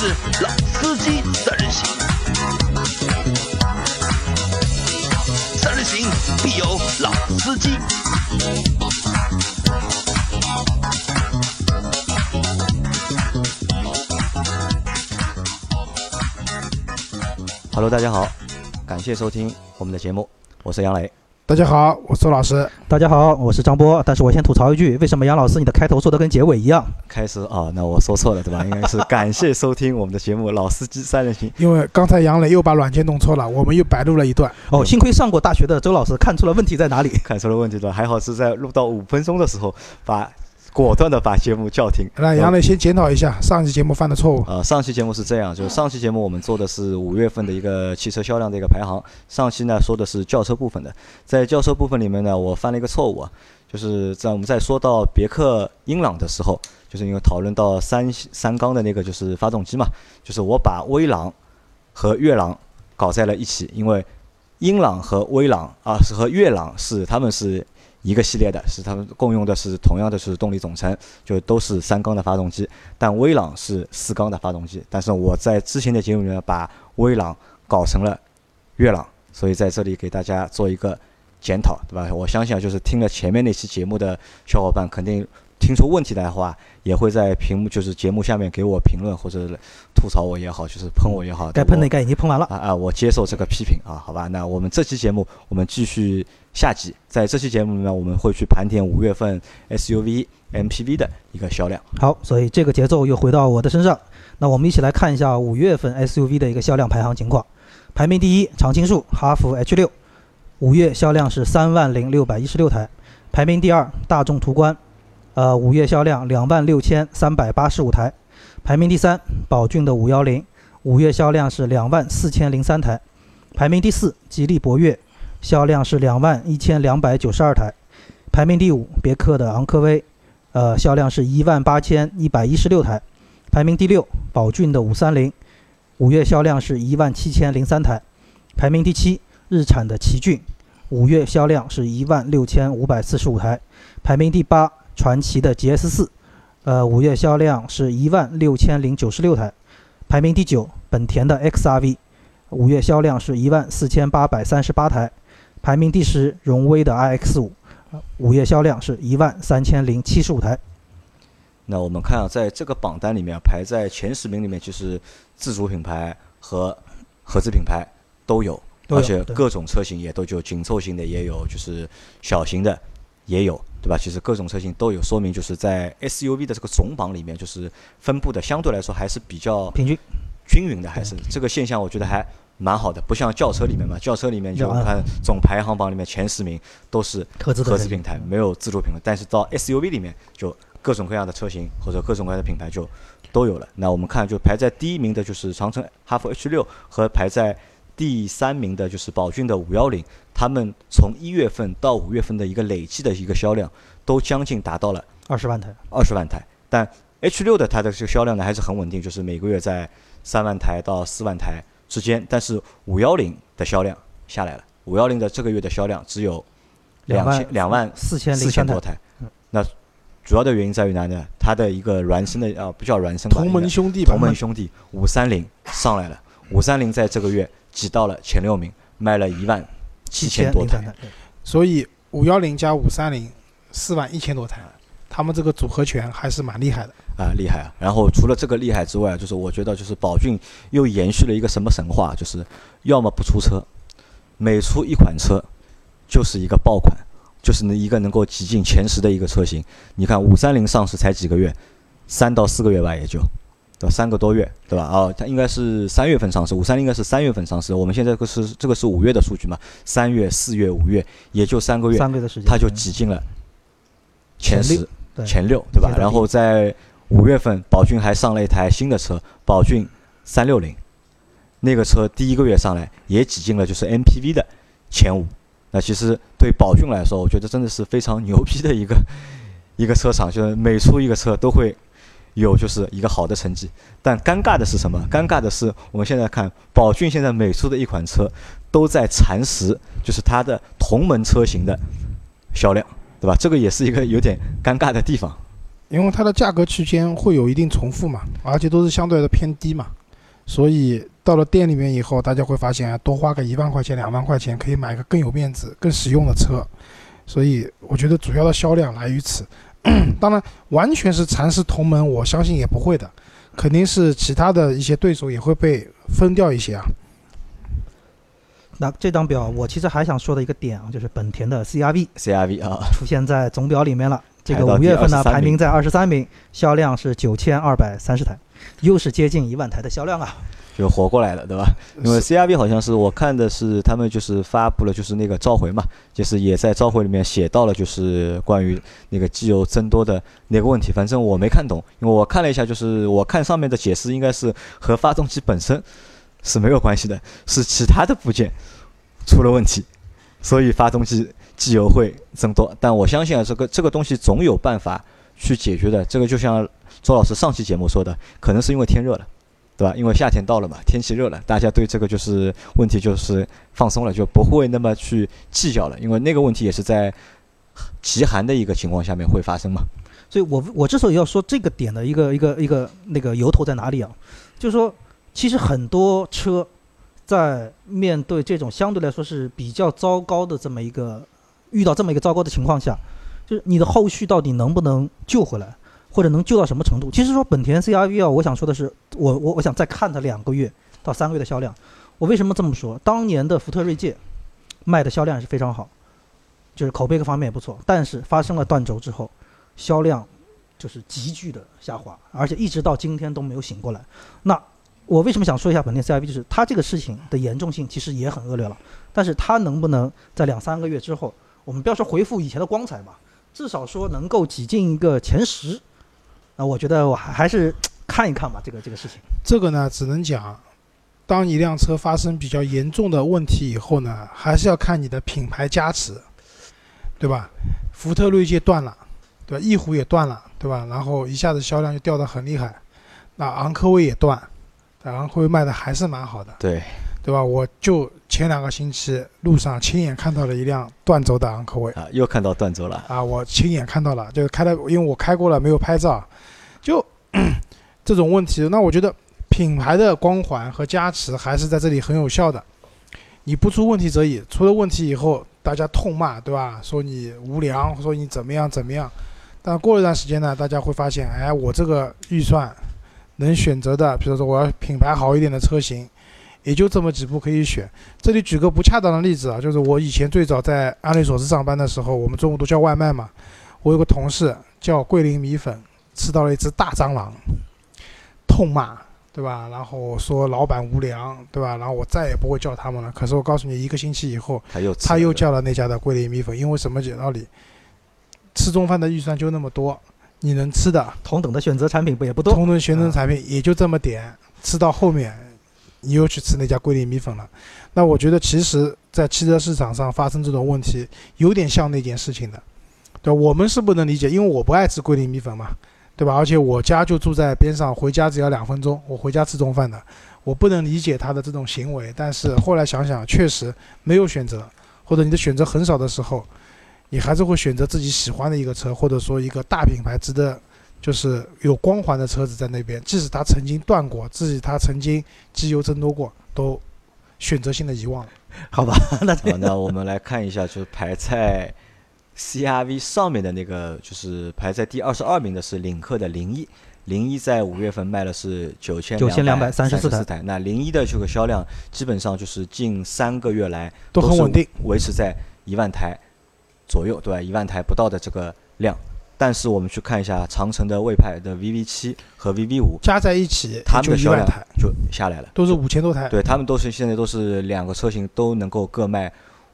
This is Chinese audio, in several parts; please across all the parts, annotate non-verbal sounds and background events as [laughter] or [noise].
是老司机三人行，三人行必有老司机。Hello，大家好，感谢收听我们的节目，我是杨磊。大家好，我是周老师。大家好，我是张波。但是我先吐槽一句，为什么杨老师你的开头说的跟结尾一样？开始啊，那我说错了对吧？[laughs] 应该是感谢收听我们的节目《老司机三人行》。因为刚才杨磊又把软件弄错了，我们又白录了一段。哦，幸亏上过大学的周老师看出了问题在哪里，看出了问题的，还好是在录到五分钟的时候把。果断的把节目叫停。那杨磊先检讨一下上期节目犯的错误。呃，上期节目是这样，就是上期节目我们做的是五月份的一个汽车销量的一个排行。上期呢说的是轿车部分的，在轿车部分里面呢，我犯了一个错误啊，就是在我们在说到别克英朗的时候，就是因为讨论到三三缸的那个就是发动机嘛，就是我把威朗和悦朗搞在了一起，因为英朗和威朗啊是和悦朗是他们是。一个系列的是他们共用的是同样的是动力总成，就都是三缸的发动机，但威朗是四缸的发动机。但是我在之前的节目里面把威朗搞成了悦朗，所以在这里给大家做一个检讨，对吧？我相信啊，就是听了前面那期节目的小伙伴，肯定听出问题来的话，也会在屏幕就是节目下面给我评论或者吐槽我也好，就是喷我也好。该喷的该已经喷完了啊啊！我接受这个批评啊，好吧？那我们这期节目我们继续。下集，在这期节目里面，我们会去盘点五月份 SUV、MPV 的一个销量。好，所以这个节奏又回到我的身上。那我们一起来看一下五月份 SUV 的一个销量排行情况。排名第一，常青树哈弗 H 六，五月销量是三万零六百一十六台。排名第二，大众途观，呃，五月销量两万六千三百八十五台。排名第三，宝骏的五幺零，五月销量是两万四千零三台。排名第四，吉利博越。销量是两万一千两百九十二台，排名第五。别克的昂科威，呃，销量是一万八千一百一十六台，排名第六。宝骏的五三零，五月销量是一万七千零三台，排名第七。日产的奇骏，五月销量是一万六千五百四十五台，排名第八。传祺的 GS 四，呃，五月销量是一万六千零九十六台，排名第九。本田的 XRV，五月销量是一万四千八百三十八台。排名第十，荣威的 iX 五，五月销量是一万三千零七十五台。那我们看啊，在这个榜单里面排在前十名里面，就是自主品牌和合资品牌都有，而且各种车型也都就紧凑型的也有，就是小型的也有，对吧？其实各种车型都有，说明就是在 SUV 的这个总榜里面，就是分布的相对来说还是比较平均、均匀的，还是这个现象，我觉得还。蛮好的，不像轿车里面嘛，轿车里面就看总排行榜里面前十名都是合资品牌，没有自主品牌。但是到 SUV 里面就各种各样的车型或者各种各样的品牌就都有了。那我们看就排在第一名的就是长城哈弗 H 六和排在第三名的就是宝骏的五幺零，他们从一月份到五月份的一个累计的一个销量都将近达到了二十万台，二十万台。但 H 六的它的这个销量呢还是很稳定，就是每个月在三万台到四万台。之间，但是五幺零的销量下来了。五幺零的这个月的销量只有两千两万四千四千多台。那主要的原因在于哪呢？它的一个孪生的啊，不叫孪生吧？同门兄弟。同门兄弟五三零上来了。五三零在这个月挤到了前六名，卖了一万七千多台。所以五幺零加五三零四万一千多台，他们这个组合拳还是蛮厉害的。啊，厉害啊！然后除了这个厉害之外，就是我觉得就是宝骏又延续了一个什么神话，就是要么不出车，每出一款车就是一个爆款，就是那一个能够挤进前十的一个车型。你看五三零上市才几个月，三到四个月吧，也就对吧？三个多月，对吧？哦，它应该是三月份上市，五三零应该是三月份上市。我们现在这个是这个是五月的数据嘛？三月、四月、五月，也就三个月，三个月的时间，它就挤进了前十、前六，对吧？然后在五月份，宝骏还上了一台新的车，宝骏三六零，那个车第一个月上来也挤进了就是 MPV 的前五。那其实对宝骏来说，我觉得真的是非常牛逼的一个一个车厂，就是每出一个车都会有就是一个好的成绩。但尴尬的是什么？尴尬的是我们现在看宝骏现在每出的一款车都在蚕食，就是它的同门车型的销量，对吧？这个也是一个有点尴尬的地方。因为它的价格区间会有一定重复嘛，而且都是相对的偏低嘛，所以到了店里面以后，大家会发现啊，多花个一万块钱、两万块钱可以买个更有面子、更实用的车，所以我觉得主要的销量来于此。[clears throat] 当然，完全是蚕食同门，我相信也不会的，肯定是其他的一些对手也会被分掉一些啊。那这张表我其实还想说的一个点啊，就是本田的 CRV CRV 啊，出现在总表里面了。这个五月份呢，排名在二十三名，销量是九千二百三十台，又是接近一万台的销量啊。就活过来了，对吧？因为 CRV 好像是我看的是他们就是发布了就是那个召回嘛，就是也在召回里面写到了就是关于那个机油增多的那个问题，反正我没看懂，因为我看了一下，就是我看上面的解释应该是和发动机本身是没有关系的，是其他的部件出了问题，所以发动机机油会增多。但我相信啊，这个这个东西总有办法去解决的。这个就像周老师上期节目说的，可能是因为天热了。对吧？因为夏天到了嘛，天气热了，大家对这个就是问题就是放松了，就不会那么去计较了。因为那个问题也是在极寒的一个情况下面会发生嘛。所以我我之所以要说这个点的一个一个一个那个由头在哪里啊，就是说，其实很多车在面对这种相对来说是比较糟糕的这么一个遇到这么一个糟糕的情况下，就是你的后续到底能不能救回来，或者能救到什么程度？其实说本田 CRV 啊，我想说的是，我我我想再看它两个月到三个月的销量。我为什么这么说？当年的福特锐界卖的销量是非常好，就是口碑各方面也不错，但是发生了断轴之后，销量就是急剧的下滑，而且一直到今天都没有醒过来。那我为什么想说一下本田 CRV？就是它这个事情的严重性其实也很恶劣了，但是它能不能在两三个月之后，我们不要说恢复以前的光彩吧，至少说能够挤进一个前十，那我觉得我还还是看一看吧，这个这个事情。这个呢，只能讲，当一辆车发生比较严重的问题以后呢，还是要看你的品牌加持，对吧？福特锐界断了，对吧？翼虎也断了，对吧？然后一下子销量就掉得很厉害，那昂科威也断，但昂科威卖的还是蛮好的，对，对吧？我就前两个星期路上亲眼看到了一辆断轴的昂科威，啊，又看到断轴了。啊，我亲眼看到了，就是开的，因为我开过了，没有拍照，就 [coughs] 这种问题。那我觉得品牌的光环和加持还是在这里很有效的。你不出问题则已，出了问题以后，大家痛骂，对吧？说你无良，说你怎么样怎么样。但过一段时间呢，大家会发现，哎，我这个预算能选择的，比如说我要品牌好一点的车型，也就这么几部可以选。这里举个不恰当的例子啊，就是我以前最早在安利索斯上班的时候，我们中午都叫外卖嘛。我有个同事叫桂林米粉，吃到了一只大蟑螂，痛骂，对吧？然后说老板无良，对吧？然后我再也不会叫他们了。可是我告诉你，一个星期以后，他又他又叫了那家的桂林米粉，因为什么道理？吃中饭的预算就那么多，你能吃的同等的选择产品不也不多？同等选择产品也就这么点，吃到后面，你又去吃那家桂林米粉了。那我觉得，其实，在汽车市场上发生这种问题，有点像那件事情的，对吧？我们是不能理解，因为我不爱吃桂林米粉嘛，对吧？而且我家就住在边上，回家只要两分钟，我回家吃中饭的，我不能理解他的这种行为。但是后来想想，确实没有选择，或者你的选择很少的时候，你还是会选择自己喜欢的一个车，或者说一个大品牌值得就是有光环的车子在那边，即使它曾经断过，即使它曾经机油增多过，都选择性的遗忘了。好吧，[laughs] 那好，那我们来看一下，就是排在 CRV 上面的那个，就是排在第二十二名的是领克的零一。零一在五月份卖了是九千两百三十四台台，那零一的这个销量基本上就是近三个月来都很稳定，维持在一万台左右，对吧？一万台不到的这个量。但是我们去看一下长城的魏派的 VV 七和 VV 五，加在一起他就们的销量就下来了。都是五千多台。对他们都是现在都是两个车型都能够各卖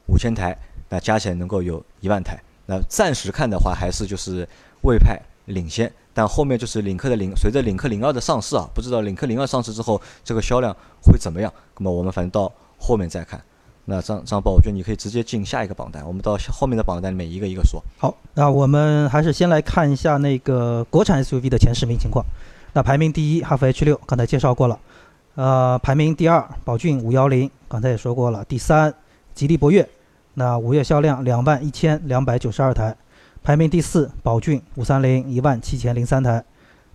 五千台，那加起来能够有一万台。那暂时看的话，还是就是魏派领先，但后面就是领克的领，随着领克零二的上市啊，不知道领克零二上市之后这个销量会怎么样。那么我们反正到后面再看。那张张宝，我觉得你可以直接进下一个榜单，我们到后面的榜单里面一个一个说。好，那我们还是先来看一下那个国产 SUV 的前十名情况。那排名第一，哈弗 H 六，刚才介绍过了。呃，排名第二，宝骏五幺零，刚才也说过了。第三，吉利博越，那五月销量两万一千两百九十二台。排名第四，宝骏五三零一万七千零三台，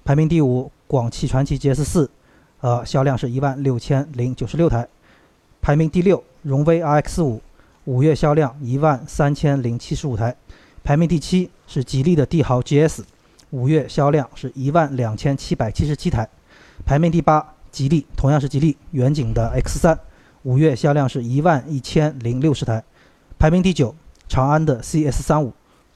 排名第五，广汽传祺 GS 四，呃，销量是一万六千零九十六台，排名第六，荣威 RX 五，五月销量一万三千零七十五台，排名第七是吉利的帝豪 GS，五月销量是一万两千七百七十七台，排名第八，吉利同样是吉利远景的 X 三，五月销量是一万一千零六十台，排名第九，长安的 CS 三五。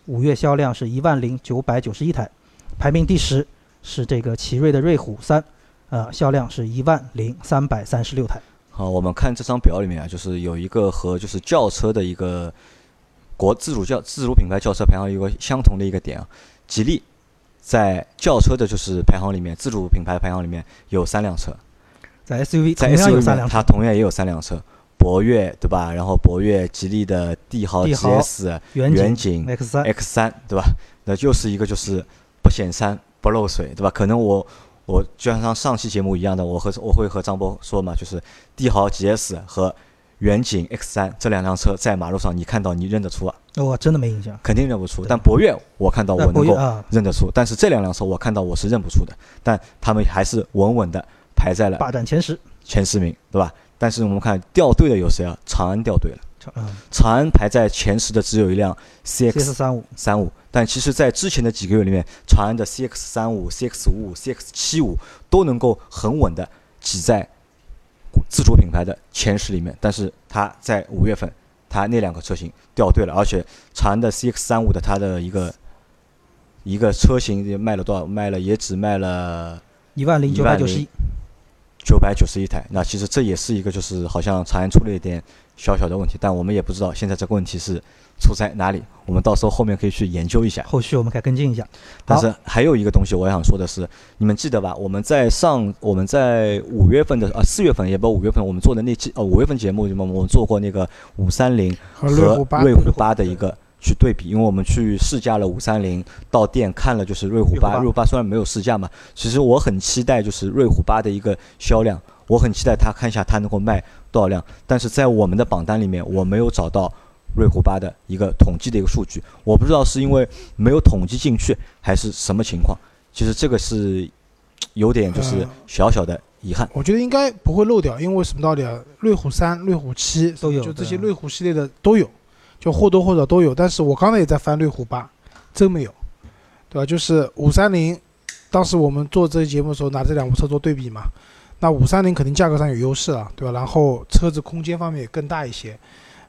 五月销量是一万零九百九十一台，排名第十是这个奇瑞的瑞虎三，呃，销量是一万零三百三十六台。好，我们看这张表里面啊，就是有一个和就是轿车的一个国自主轿自主品牌轿车排行有个相同的一个点啊，吉利在轿车的就是排行里面，自主品牌排行里面有三辆车，在 SUV 在同样 SUV 有三辆车，它同样也有三辆车，博越对吧？然后博越、吉利的帝豪 GS、远远景景 X 三，X 三，对吧？那就是一个就是不显山不漏水，对吧？可能我我就像上期节目一样的，我和我会和张波说嘛，就是帝豪 GS 和远景 X 三这两辆车在马路上你看到你认得出啊，我真的没印象。肯定认不出。但博越我看到我能够认得出，但是这两辆车我看到我是认不出的，但他们还是稳稳的排在了霸占前十。前十名，对吧？但是我们看掉队的有谁啊？长安掉队了。嗯长安排在前十的只有一辆 CX 三五，三五，但其实，在之前的几个月里面，长安的 CX 三五、CX 五五、CX 七五都能够很稳的挤在自主品牌的前十里面。但是它在五月份，它那两个车型掉队了，而且长安的 CX 三五的它的一个一个车型也卖了多少？卖了也只卖了一万零九百九十一。九百九十一台。那其实这也是一个，就是好像长安出了一点小小的问题，但我们也不知道现在这个问题是出在哪里。我们到时候后面可以去研究一下。后续我们可以跟进一下。但是还有一个东西我想说的是，你们记得吧？我们在上我们在五月份的啊四月份也不五月份我们做的那期呃五月份节目，我们我们做过那个五三零和瑞虎八瑞虎八的一个去对比，因为我们去试驾了五三零，到店看了就是瑞虎八，瑞虎八虽然没有试驾嘛，其实我很期待就是瑞虎八的一个销量，我很期待它看一下它能够卖多少辆，但是在我们的榜单里面我没有找到瑞虎八的一个统计的一个数据，我不知道是因为没有统计进去还是什么情况，其实这个是有点就是嗯小小的遗憾。我觉得应该不会漏掉，因为什么道理啊？瑞虎三、瑞虎七都有就这些瑞虎系列的都有，就或多或少都有。但是我刚才也在翻瑞虎八，真没有，对吧？就是五三零，当时我们做这期节目的时候拿这两部车做对比嘛，那五三零肯定价格上有优势了，对吧？然后车子空间方面也更大一些，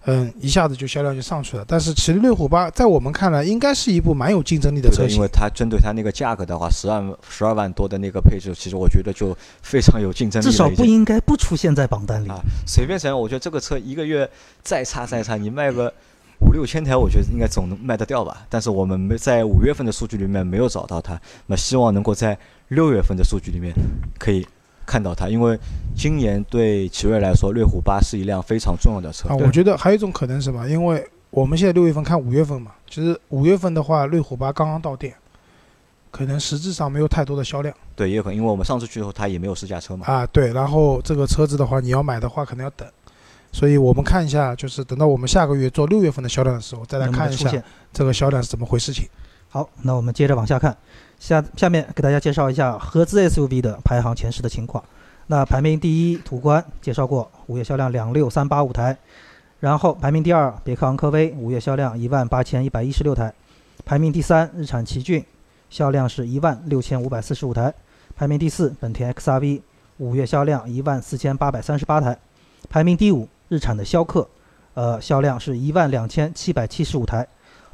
嗯，一下子就销量就上去了。但是其实瑞虎八在我们看来，应该是一部蛮有竞争力的车型，因为。它针对它那个价格的话，十万十二万多的那个配置，其实我觉得就非常有竞争力至少不应该不出现在榜单里。啊，随便想，我觉得这个车一个月再差再差，你卖个五六千台，我觉得应该总能卖得掉吧。但是我们没在五月份的数据里面没有找到它，那希望能够在六月份的数据里面可以看到它，因为今年对奇瑞来说，瑞虎八是一辆非常重要的车啊，。我觉得还有一种可能是什么？因为我们现在六月份看五月份嘛，其实五月份的话，瑞虎八刚刚到店，可能实质上没有太多的销量对，也有可能，因为我们上次去的时候，它也没有试驾车嘛。啊。对，然后这个车子的话，你要买的话，可能要等。所以我们看一下，就是等到我们下个月做六月份的销量的时候，再来看一下？这个销量是怎么回事情。好，那我们接着往下看，下下面给大家介绍一下合资 SUV 的排行前十的情况。那排名第一，途观介绍过，五月销量两六三八五台。然后排名第二，别克昂科威，五月销量一万八千一百一十六台。排名第三，日产奇骏，销量是一万六千五百四十五台。排名第四，本田 XRV，五月销量一万四千八百三十八台。排名第五，日产的逍客，呃，销量是一万两千七百七十五台。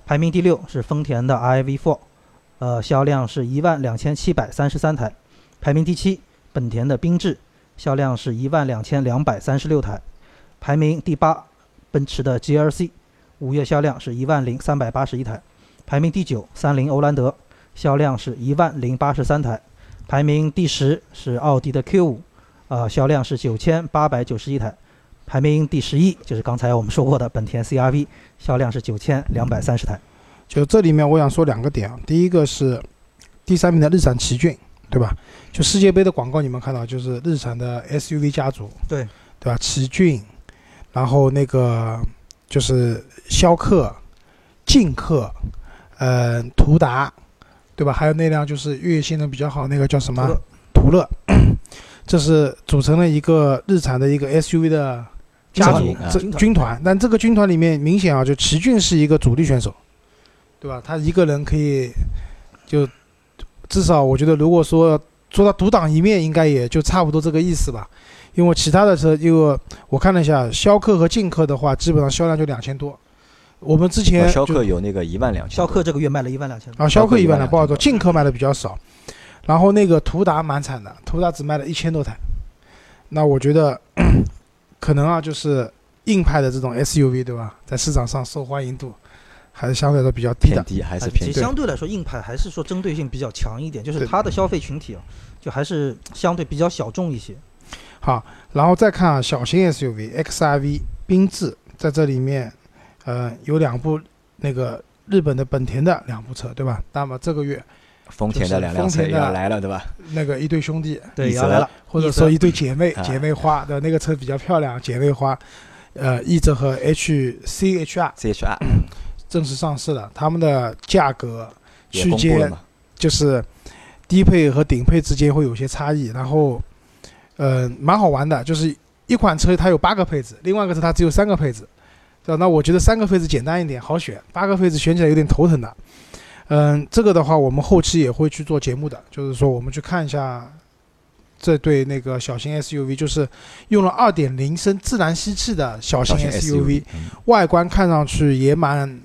排名第六是丰田的 RAV4，呃，销量是一万两千七百三十三台。排名第七，本田的缤智，销量是一万两千两百三十六台。排名第八，奔驰的 GLC，五月销量是一万零三百八十一台。排名第九，三菱欧蓝德，销量是一万零八十三台。排名第十是奥迪的 Q5，呃，销量是九千八百九十一台。排名第十一就是刚才我们说过的本田 CRV，销量是九千两百三十台。就这里面我想说两个点啊，第一个是第三名的日产奇骏，对吧？就世界杯的广告你们看到，就是日产的 SUV 家族，对对吧？奇骏，然后那个就是逍客、劲客，呃，途达，对吧？还有那辆就是越野性能比较好那个叫什么？途途乐，这是组成了一个日产的一个 SUV 的家族军团这军团。但这个军团里面明显啊，就奇骏是一个主力选手，对吧？他一个人可以就至少我觉得，如果说做到独当一面，应该也就差不多这个意思吧。因为其他的车，因为我看了一下，逍客和劲客的话，基本上销量就两千多。我们之前呃逍客有那个一万两千，逍客这个月卖了一万两千多，啊，逍客一万的不好做，劲客卖的比较少，然后那个途达蛮惨的，途达只卖了一千多台。那我觉得可能啊，就是硬派的这种 SUV 对吧，在市场上受欢迎度还是相对来说比较低的。偏低还是哎其实偏低。相对来说，硬派还是说针对性比较强一点，就是它的消费群体啊，就还是相对比较小众一些。好，然后再看啊，小型 SUV XRV 缤智在这里面，呃，有两部那个日本的本田的两部车对吧？那么这个月丰田的两辆车也要来了，对吧？那个一对兄弟对，要来了，或者说一对姐妹，啊姐妹花的那个车比较漂亮，姐妹花，呃，奕泽和 HCHR CHR [clears throat] 正式上市了，他们的价格区间？就是低配和顶配之间会有些差异，然后，呃，蛮好玩的，就是一款车它有八个配置，另外一个车它只有三个配置，对吧？那我觉得三个配置简单一点，好选，八个配置选起来有点头疼的。嗯，这个的话我们后期也会去做节目的，就是说我们去看一下这对那个小型 SUV，就是用了2.0升自然吸气的小型 SUV，嗯外观看上去也蛮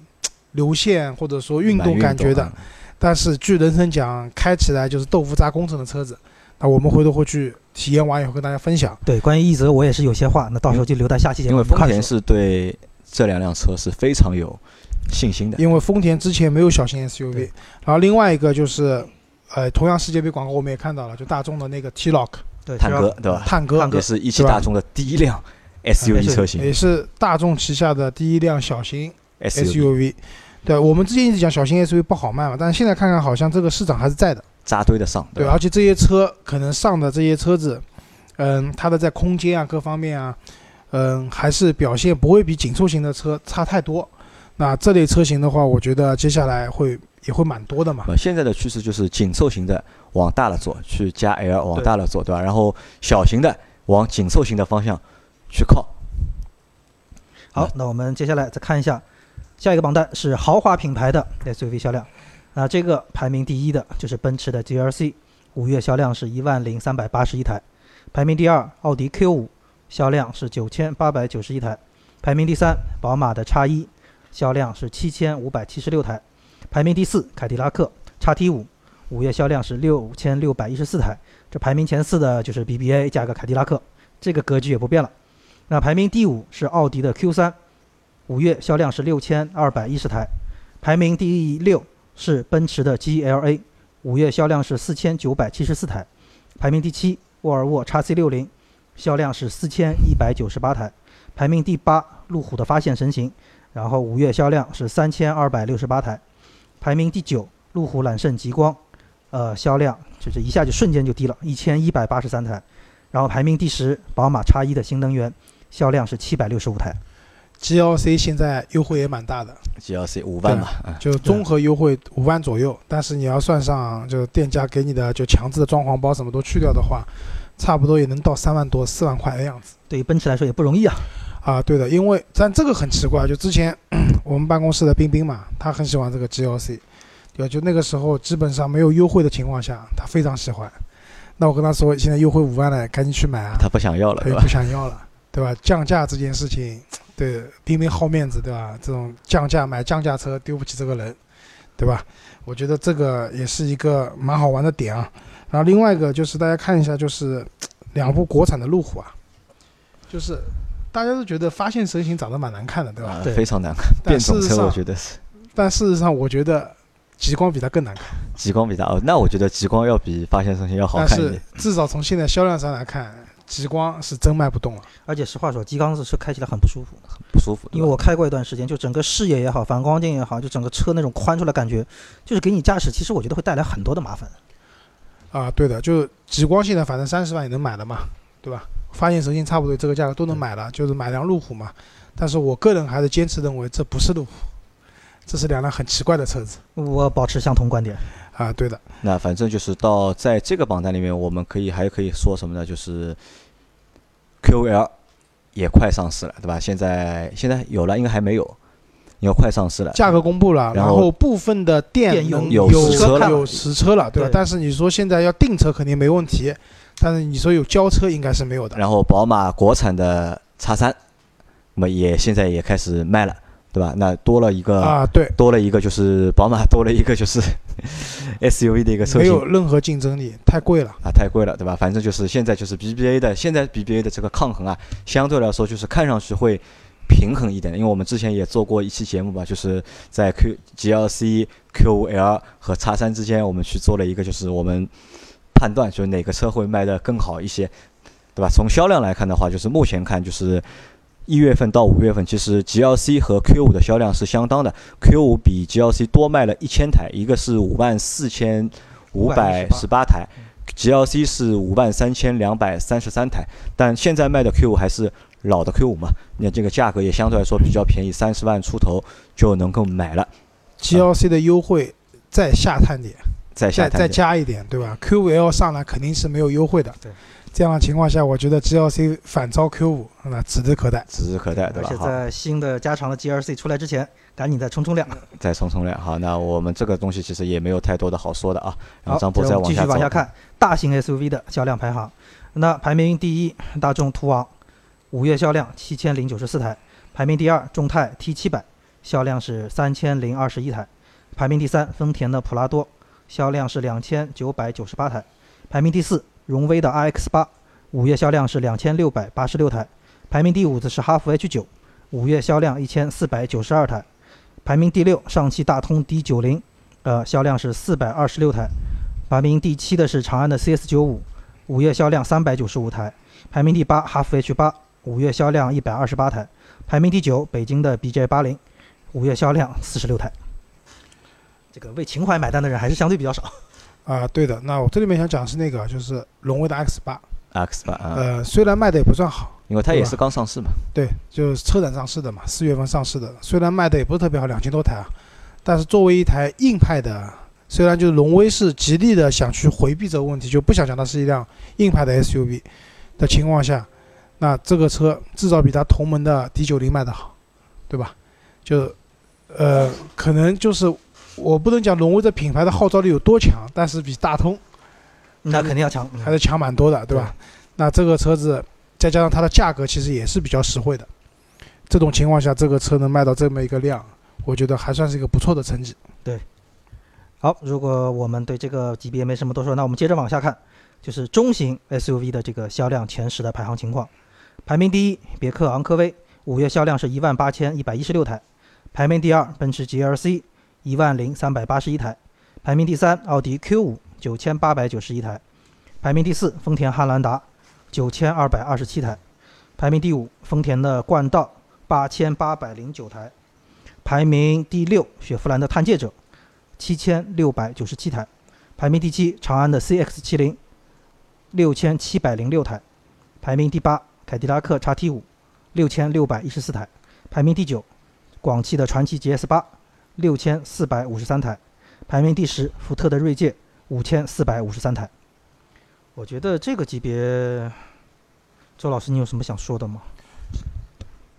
流线或者说运动感觉的啊，但是据人生讲，开起来就是豆腐渣工程的车子。那我们回头会去体验完以后跟大家分享。对，关于奕泽我也是有些话，那到时候就留在下期节目因为。丰田是对这两辆车是非常有信心的。因为丰田之前没有小型 SUV，然后另外一个就是，呃，同样世界杯广告我们也看到了，就大众的那个 T-Roc 对，探戈对吧？探戈探戈也是一汽大众的第一辆 SUV 车型也是大众旗下的第一辆小型 SUV，SUV。对，我们之前一直讲小型 SUV 不好卖嘛，但是现在看看好像这个市场还是在的。扎堆的上，对，吧？而且这些车可能上的这些车子，嗯，它的在空间啊各方面啊，嗯，还是表现不会比紧凑型的车差太多。那这类车型的话，我觉得接下来会也会蛮多的嘛。呃，现在的趋势就是紧凑型的往大了做，去加 L 往大了做，对吧？然后小型的往紧凑型的方向去靠。好，那我们接下来再看一下下一个榜单是豪华品牌的 SUV 销量。那这个排名第一的就是奔驰的 GLC，五月销量是一万零三百八十一台。排名第二，奥迪 Q 五销量是九千八百九十一台。排名第三，宝马的 X 一销量是七千五百七十六台。排名第四，凯迪拉克 XT 五五月销量是六千六百一十四台。这排名前四的就是 BBA 加个凯迪拉克，这个格局也不变了。那排名第五是奥迪的 Q 三，五月销量是六千二百一十台。排名第六是奔驰的 GLA，五月销量是四千九百七十四台。排名第七，沃尔沃 x C 六零，销量是四千一百九十八台。排名第八，路虎的发现神行，然后五月销量是三千二百六十八台。排名第九，路虎揽胜极光，呃，销量就是一下就瞬间就低了，一千一百八十三台。然后排名第十，宝马叉一的新能源，销量是七百六十五台。GLC 现在优惠也蛮大的，GLC 五万嘛，啊就综合优惠五万左右，但是你要算上就店家给你的就强制的装潢包什么都去掉的话，差不多也能到三万多四万块的样子。对于奔驰来说也不容易啊。啊，对的，因为但这个很奇怪，就之前 [clears throat] 我们办公室的冰冰嘛，他很喜欢这个 GLC，对吧？就那个时候基本上没有优惠的情况下，他非常喜欢。那我跟他说，现在优惠五万了，赶紧去买啊，他不想要了，对吧他也不？想要了，对吧？降价这件事情，对冰冰好面子，对吧？这种降价买降价车丢不起这个人，对吧？我觉得这个也是一个蛮好玩的点啊。然后另外一个就是大家看一下，就是两部国产的路虎啊，就是大家都觉得发现神行长得蛮难看的，对吧？啊对非常难看，但变种车我觉得是但事实上我觉得极光比它更难看。极光比它哦，那我觉得极光要比发现神行要好看一点。至少从现在销量上来看，极光是真卖不动了。而且实话说，极光是开起来很不舒服，很不舒服，因为我开过一段时间，就整个视野也好，反光镜也好，就整个车那种宽出来感觉，就是给你驾驶，其实我觉得会带来很多的麻烦。啊，对的，就极光现在反正三十万也能买了嘛，对吧？发现神行差不多这个价格都能买了，就是买辆路虎嘛。但是我个人还是坚持认为这不是路虎，这是两辆很奇怪的车子我保持相同观点。啊。对的，那反正就是到在这个榜单里面，我们可以还可以说什么呢？就是 QL 也快上市了，对吧？现在现在有了，应该还没有，要快上市了。价格公布了，然然后后部分的店有有实车了有实车了，对吧？但是你说现在要订车肯定没问题，但是你说有交车应该是没有的。然后宝马国产的叉三，那么也现在也开始卖了，对吧？那多了一个，啊，对，多了一个就是宝马多了一个就是 [laughs] SUV 的一个车型没有任何竞争力，太贵了。啊，太贵了，对吧？反正就是现在就是 BBA 的，现在 BBA 的这个抗衡啊，相对来说就是看上去会平衡一点，因为我们之前也做过一期节目吧，就是在 Q GLC、Q5L 和叉三之间，我们去做了一个就是我们判断，就是哪个车会卖得更好一些，对吧？从销量来看的话，就是目前看就是。一月份到五月份，其实 GLC 和 Q5 的销量是相当的，Q5 比 GLC 多卖了一千台，一个是五万四千五百十八台，GLC 是五万三千两百三十三台，但现在卖的 Q5 还是老的 Q5 嘛，那这个价格也相对来说比较便宜，三十万出头就能够买了，GLC 的优惠再下探点，再再加一点，对吧？Q 五 L 上来肯定是没有优惠的。对，这样的情况下，我觉得 GLC 反超 Q 五那指日可待。指日可待，对吧？好，而且在新的加长的 GLC 出来之前，赶紧再冲冲量。再冲冲量，好，那我们这个东西其实也没有太多的好说的啊，然好后，张波接着我们继再往下走，续往下看，大型 SUV 的销量排行。那排名第一，大众途昂，五月销量七千零九十四台；排名第二，众泰 T 七百，销量是三千零二十一台；排名第三，丰田的普拉多，销量是两千九百九十八台；排名第四，荣威的 RX 八，五月销量是两千六百八十六台；排名第五的是哈弗 H 九，五月销量一千四百九十二台；排名第六，上汽大通 D 九零，呃，销量是四百二十六台。排名第七的是长安的 CS 九五，五月销量三百九十五台；排名第八哈弗 H 八，五月销量一百二十八台；排名第九北京的 BJ 八零，五月销量四十六台。这个为情怀买单的人还是相对比较少。啊，对的。那我这里面想讲的是那个，就是荣威的 X 八，X 八啊，呃，虽然卖的也不算好，因为它也是刚上市嘛，对，就是车展上市的嘛，四月份上市的，虽然卖的也不是特别好，两千多台啊，但是作为一台硬派的，虽然就是荣威是极力的想去回避这个问题，就不想讲它是一辆硬派的 SUV 的情况下，那这个车至少比它同门的 D 九零卖的好，对吧？就呃，可能就是我不能讲荣威这品牌的号召力有多强，但是比大通那肯定要强，嗯还是强蛮多的，对吧？那这个车子再加上它的价格，其实也是比较实惠的。这种情况下，这个车能卖到这么一个量，我觉得还算是一个不错的成绩。对好，如果我们对这个级别没什么多说，那我们接着往下看，就是中型 SUV 的这个销量前十的排行情况。排名第一，别克昂科威，五月销量是一万八千一百一十六台；排名第二，奔驰 GLC，一万零三百八十一台；排名第三，奥迪 Q 五，九千八百九十一台；排名第四，丰田汉兰达，九千二百二十七台；排名第五，丰田的冠道，八千八百零九台；排名第六，雪佛兰的探界者。七千六百九十七台，排名第七，长安的 CX 七零，六千七百零六台，排名第八，凯迪拉克 XT 五，六千六百一十四台，排名第九，广汽的传祺 GS 八，六千四百五十三台，排名第十，福特的锐界，五千四百五十三台。我觉得这个级别，周老师你有什么想说的吗？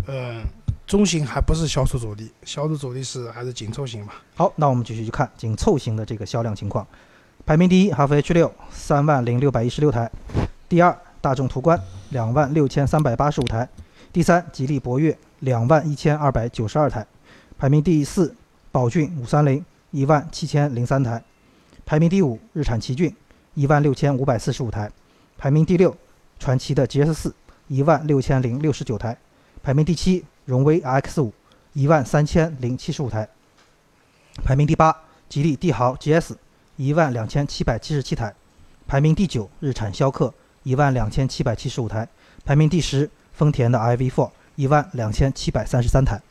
嗯，中型还不是销售主力，销售主力是还是紧凑型吧。好，那我们继续去看紧凑型的这个销量情况。排名第一，哈弗 H 六三万零六百一十六台；第二，大众途观两万六千三百八十五台；第三，吉利博越两万一千二百九十二台；排名第四，宝骏五三零一万七千零三台；排名第五，日产奇骏一万六千五百四十五台；排名第六，传祺的 GS 四一万六千零六十九台；排名第七，荣威 RX 五一万三千零七十五台。排名第八，吉利帝豪 GS 一万两千七百七十七台；排名第九，日产逍客一万两千七百七十五台；排名第十，丰田的 iV4 一万两千七百三十三台。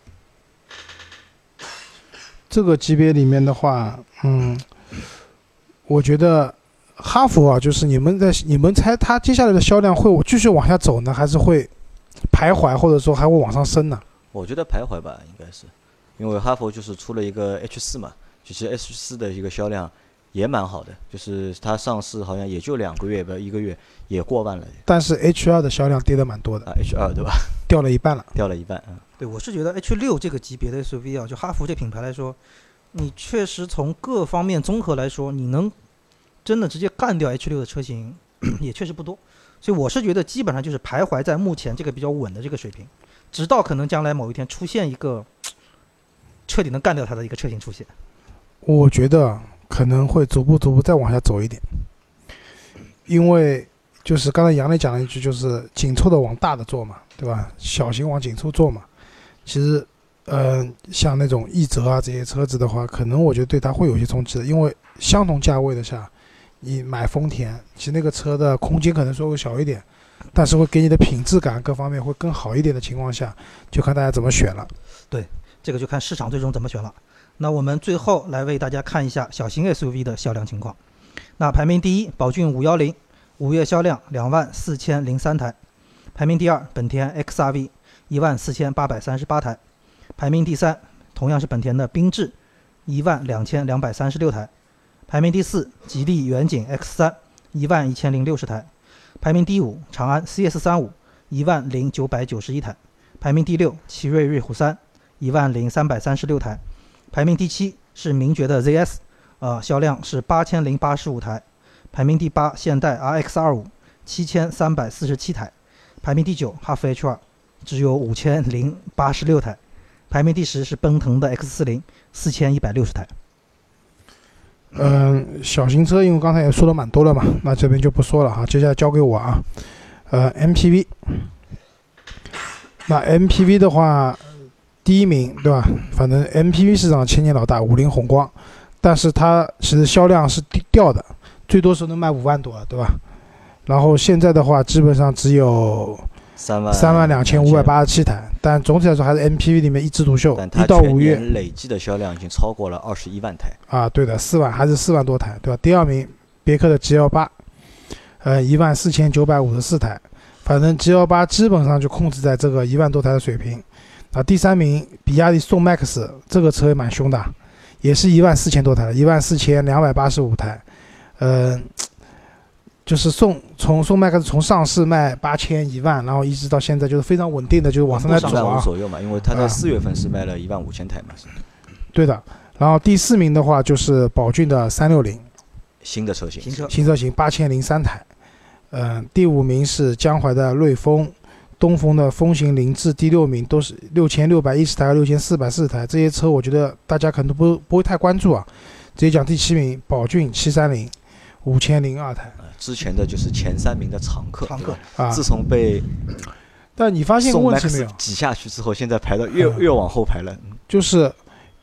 这个级别里面的话，嗯，我觉得哈佛啊，就是你们在你们猜它接下来的销量会继续往下走呢，还是会徘徊，或者说还会往上升呢？我觉得徘徊吧，应该是，因为哈佛就是出了一个 H 四嘛，其实 H 四的一个销量也蛮好的，就是它上市好像也就两个月不一个月也过万了但是 H 二的销量跌得蛮多的，啊，H 二对吧？掉了一半了。掉了一半，嗯，对，我是觉得 H 六这个级别的 SUV 啊，就哈弗这品牌来说，你确实从各方面综合来说，你能真的直接干掉 H 六的车型也确实不多。所以我是觉得基本上就是徘徊在目前这个比较稳的这个水平，直到可能将来某一天出现一个彻底能干掉它的一个车型出现。我觉得可能会逐步逐步再往下走一点，因为就是刚才杨磊讲了一句，就是紧凑的往大的做嘛，对吧？小型往紧凑做嘛。其实，嗯、像那种奕泽啊这些车子的话，可能我觉得对它会有些冲击的，因为相同价位的下，你买丰田，其实那个车的空间可能稍微小一点，但是会给你的品质感各方面会更好一点的情况下，就看大家怎么选了。对这个就看市场最终怎么选了。那我们最后来为大家看一下小型 SUV 的销量情况。那排名第一，宝骏五幺零，五月销量两万四千零三台；排名第二，本田 XRV，一万四千八百三十八台；排名第三，同样是本田的缤智，一万两千两百三十六台；排名第四，吉利远景 X 三，一万一千零六十台；排名第五，长安 CS 三五，一万零九百九十一台；排名第六，奇瑞瑞虎三。一万零三百三十六台，排名第七是名爵的 ZS，呃，销量是八千零八十五台，排名第八现代 RX 二五七千三百四十七台，排名第九哈弗 H 二只有五千零八十六台，排名第十是奔腾的 X 四零四千一百六十台。嗯，小型车，因为刚才也说的蛮多了嘛，那这边就不说了哈，接下来交给我啊。呃，MPV，那 MPV 的话，第一名对吧？反正 MPV 市场千年老大，五菱宏光，但是它其实销量是掉的，最多时候能卖五万多，对吧？然后现在的话，基本上只有三万三万两千五百，八十七台，但总体来说还是 MPV 里面一枝独秀一到五月累计的销量已经超过了二十一万台，啊，对的，四万还是四万多台，对吧？第二名别克的 GL 八，呃，一万四千九百五十四台，反正 GL 八基本上就控制在这个一万多台的水平。啊，第三名比亚迪宋 MAX 这个车也蛮凶的，也是一万四千多台，一万四千两百八十五台，呃，就是宋从宋 MAX 从上市卖八千一万，然后一直到现在就是非常稳定的，就是往上在走一万五啊。左右嘛，因为它在啊四月份是卖了一万五千台嘛，是对的。然后第四名的话就是宝骏的三六零。新的车型，新车新车型八千零三台，嗯、第五名是江淮的瑞风，东风的风行凌志，第六名都是六千六百一十台和六千四百四十台，这些车我觉得大家可能不不会太关注啊，直接讲第七名宝骏七三零，五千零二台呃之前的就是前三名的常客，常客自。从被但你发现个宋问题没有挤下去之后，现在排到越嗯越往后排了，嗯就是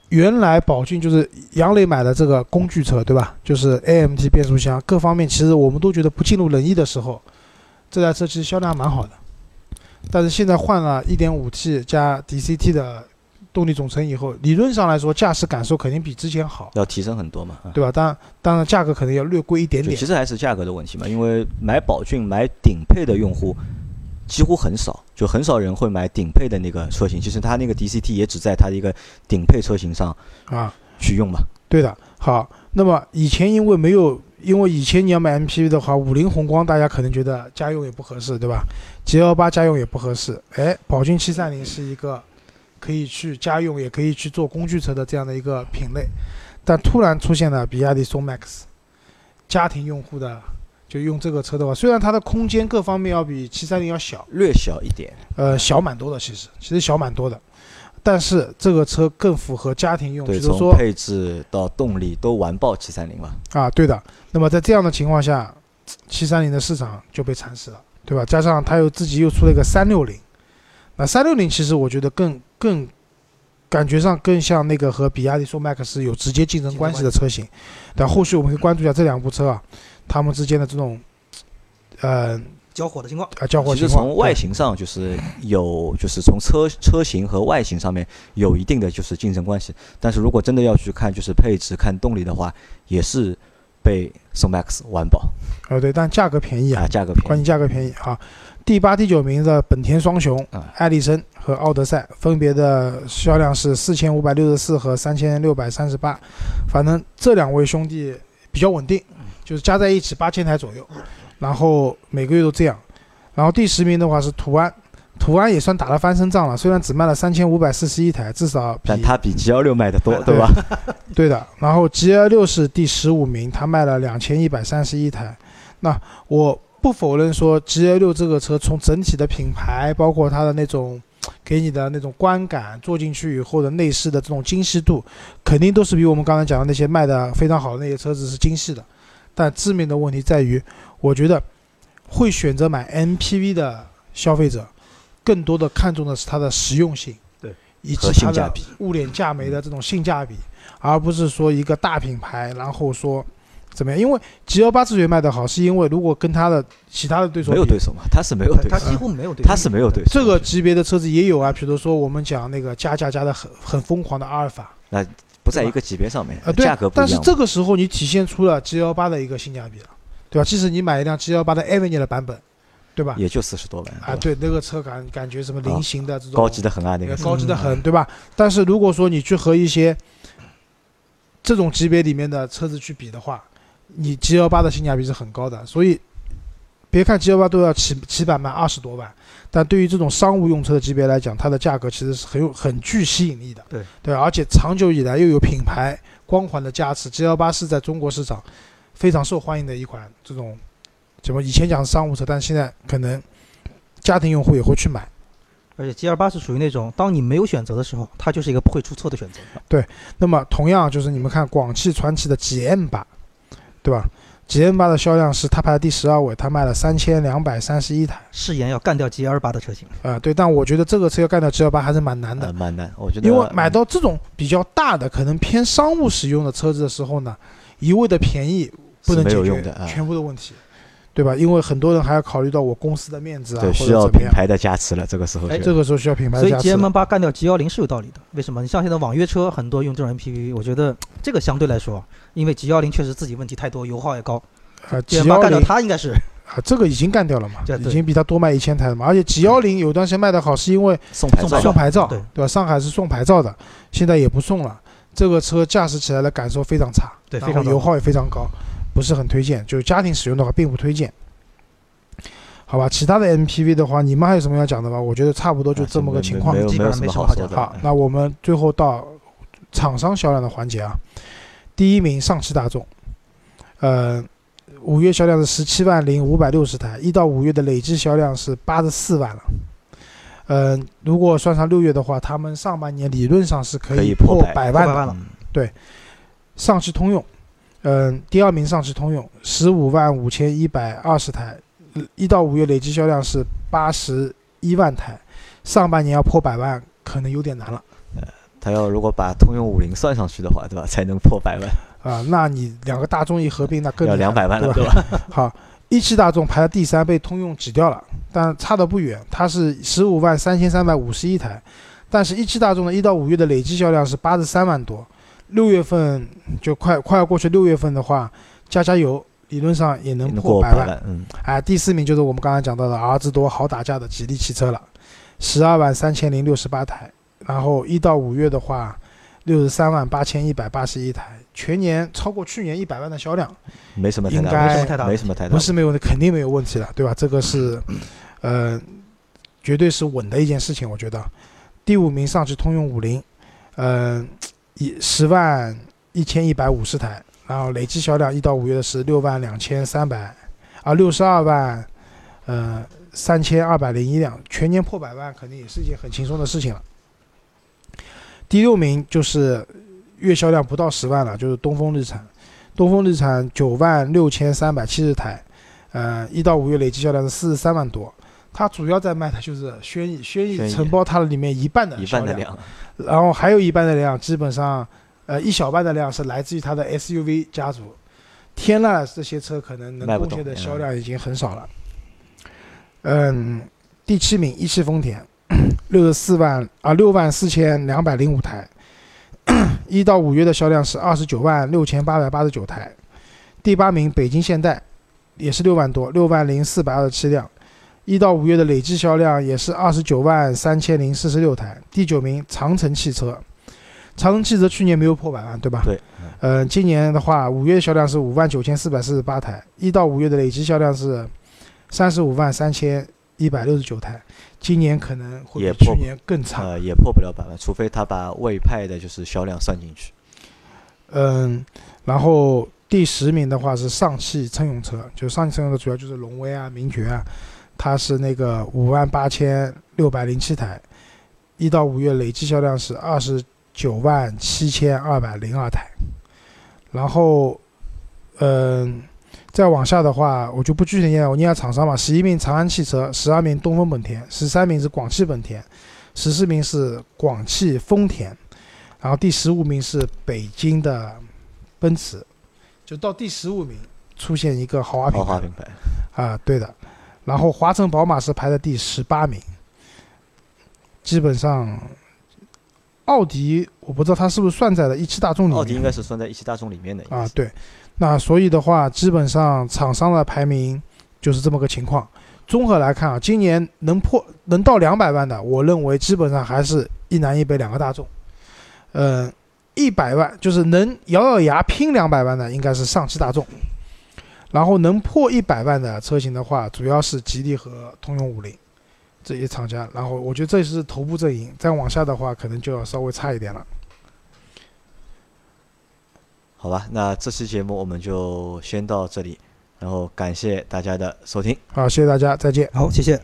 原来宝骏就是杨磊买的这个工具车，对吧？就是 AMT 变速箱各方面，其实我们都觉得不尽如人意的时候，这台车其实销量还蛮好的。但是现在换了 1.5T 加 DCT 的动力总成以后，理论上来说驾驶感受肯定比之前好，要提升很多嘛。啊对吧？当然，当然价格可能要略贵一点点其。实还是价格的问题嘛，因为买宝骏买顶配的用户几乎很少，就很少人会买顶配的那个车型。其实它那个 DCT 也只在它的一个顶配车型上啊，去用嘛。对的。好，那么以前因为没有，因为以前你要买 MPV 的话，五菱宏光大家可能觉得家用也不合适，对吧？G L 八家用也不合适，哎，宝骏七三零是一个可以去家用，也可以去做工具车的这样的一个品类，但突然出现了比亚迪宋 MAX，家庭用户的就用这个车的话，虽然它的空间各方面要比七三零要小，略小一点，呃，小蛮多的，其实其实小蛮多的，但是这个车更符合家庭用，从配置到动力都完爆七三零了。啊，对的。那么在这样的情况下，七三零的市场就被蚕食了，对吧？加上它又自己又出了一个三六零，那三六零其实我觉得更更感觉上更像那个和比亚迪宋 MAX 有直接竞争关系的车型。但后续我们可以关注一下这两部车啊，它们之间的这种呃交火的情况。啊交火其实情况。从外形上就是有，就是从车车型和外形上面有一定的就是竞争关系。但是如果真的要去看就是配置、看动力的话，也是被宋 MAX 完保呃，对，但价格便宜啊啊，，价格便宜。关键价格便宜啊。第八、第九名的本田双雄啊，艾力绅和奥德赛，分别的销量是四千五百六十四和三千六百三十八。反正这两位兄弟比较稳定，就是加在一起八千台左右，然后每个月都这样。然后第十名的话是途安，途安也算打了翻身仗了，虽然只卖了三千五百四十一台，至少比但它比 G 幺六卖的多，[laughs] 对吧？[laughs] 对的，然后 G L 六是第十五名，它卖了两千一百三十一台。那我不否认说 G L 六这个车从整体的品牌，包括它的那种 [tsk] 给你的那种观感，坐进去以后的内饰的这种精细度，肯定都是比我们刚才讲的那些卖的非常好的那些车子是精细的。但致命的问题在于，我觉得会选择买 M P V 的消费者，更多的看重的是它的实用性，对，以及它的性价比物廉价美的这种性价比。而不是说一个大品牌，然后说怎么样？因为 G 幺八之所以卖得好，是因为如果跟它的其他的对手没有对手嘛，它是没有对手，它几乎没有对手，它是没有对手。这个级别的车子也有啊，比如说我们讲那个加价加的很很疯狂的阿尔法那不在一个级别上面啊，，价格，不一样。但是这个时候你体现出了 G 幺八的一个性价比了，对吧？即使你买一辆 G 幺八的 Avenue 的版本，对吧？也就四十多万啊，对，那个车感感觉什么菱形的这种高级的很啊，那个呃高级的很，对吧？但是如果说你去和一些这种级别里面的车子去比的话，你 G 幺八的性价比是很高的，所以别看 G 幺八都要起起板卖二十多万，但对于这种商务用车的级别来讲，它的价格其实是很有很具吸引力的。对对，而且长久以来又有品牌光环的加持，G 幺八是在中国市场非常受欢迎的一款这种怎么以前讲是商务车，但是现在可能家庭用户也会去买。而且 G 二八是属于那种，当你没有选择的时候，它就是一个不会出错的选择。对那么同样就是你们看广汽传祺的 GM 八，对吧？GM 八的销量是它排在第十二位，它卖了三千两百三十一台。誓言要干掉 G 二八的车型，啊、对，但我觉得这个车要干掉 G L 八还是蛮难的呃，蛮难，我觉得因为买到这种比较大的、可能偏商务使用的车子的时候呢，一味的便宜不能解决的啊。全部的问题，对吧？因为很多人还要考虑到我公司的面子啊，对，或需要。品牌的加持了，这个时候哎这个时候需要品牌所以加持。GM 八干掉 G 幺零是有道理的。为什么？你像现在网约车很多用这种 MPV，我觉得这个相对来说，因为 G 幺零确实自己问题太多，油耗也高啊，G，GM 八干掉它应该是啊，这个已经干掉了嘛对，已经比它多卖一千台了嘛。而且 G 幺零有段时间卖的好，是因为 [laughs] 送牌照送牌照送牌照，对对吧？上海是送牌照的，现在也不送了。这个车驾驶起来的感受非常差，对非常糟然后油耗也非常高，不是很推荐。就是家庭使用的话，并不推荐。好吧，其他的 MPV 的话，你们还有什么要讲的吗？我觉得差不多就这么个情况基本上没有什么好讲的。好，那我们最后到厂商销量的环节啊。第一名上汽大众，呃，五月销量是十七万零五百六十台，一到五月的累计销量是八十四万了。呃，如果算上六月的话，他们上半年理论上是可可以以破百百万的。破百万了对上汽通用，嗯、第二名上汽通用十五万五千一百二十台，呃一到五月累计销量是八十一万台，上半年要破百万可能有点难了呃他要如果把通用五菱算上去的话，对吧，才能破百万，啊、那你两个大众一合并，那更要两百万了，对对吧？吧？[laughs] 好，一汽大众排在第三，被通用挤掉了，但差的不远，它是十五万三千三百五十一台，但是一汽大众的一到五月的累计销量是八十三万多，六月份就快快要过去，六月份的话加加油，理论上也能能破百万。嗯，哎，第四名就是我们刚才讲到的儿子多好打架的吉利汽车了，十二万三千零六十八台，然后一到五月的话，六十三万八千一百八十一台，全年超过去年一百万的销量，没什么太大没什么太大没什么太大问题，不是没有，肯定没有问题的，对吧？这个是，[laughs] 呃，绝对是稳的一件事情，我觉得。第五名上汽通用五菱，嗯、一十万一千一百五十台，然后累计销量一到五月的是六万两千三百，啊，六十二万，呃，三千二百零一辆，全年破百万肯定也是一件很轻松的事情了。第六名就是月销量不到十万了，就是东风日产，东风日产九万六千三百七十台，呃，一到五月累计销量是四十三万多。它主要在卖的就是轩逸，轩逸承包它的里面一半的一销半的量，然后还有一半的量，基本上，呃，一小半的量是来自于它的 SUV 家族。天籁这些车可能能贡献的嗯销量已经很少了。嗯，第七名一汽丰田，[coughs] 六十四万啊六万四千两百零五台，[coughs] 一到五月的销量是二十九万六千八百八十九台。第八名北京现代也是六万多，六万零四百二十七辆。一到五月的累计销量也是二十九万三千零四十六台。第九名长城汽车，长城汽车去年没有破百万，对吧？对。呃，今年的话，五月销量是五万九千四百四十八台，一到五月的累计销量是三十五万三千一百六十九台。今年可能会比去年更差。呃，也破不了百万，除非他把魏派的就是销量算进去。嗯，然后第十名的话是上汽乘用车，就上汽乘用车主要就是荣威啊、名爵啊，它是那个五万八千六百零七台，一到五月累计销量是二十九万七千二百零二台。然后，嗯，再往下的话，我就不具体念了，我念下厂商吧。十一名长安汽车，十二名东风本田，十三名是广汽本田，十四名是广汽丰田，然后第十五名是北京的奔驰，就到第十五名出现一个豪华品牌豪华品牌，啊，对的。然后华晨宝马是排在第十八名，基本上，奥迪我不知道它是不是算在了一汽大众里面。奥迪应该是算在一汽大众里面的啊，，对。那所以的话，基本上厂商的排名就是这么个情况。综合来看啊，今年能破能到两百万的，我认为基本上还是一南一北两个大众。呃，一百万就是能咬咬牙拼两百万的，应该是上汽大众。然后能破一百万的车型的话，主要是吉利和通用五菱这些厂家。然后我觉得这是头部阵营，再往下的话，可能就要稍微差一点了。好吧，那这期节目我们就先到这里，然后感谢大家的收听。好，谢谢大家，再见。好，谢谢。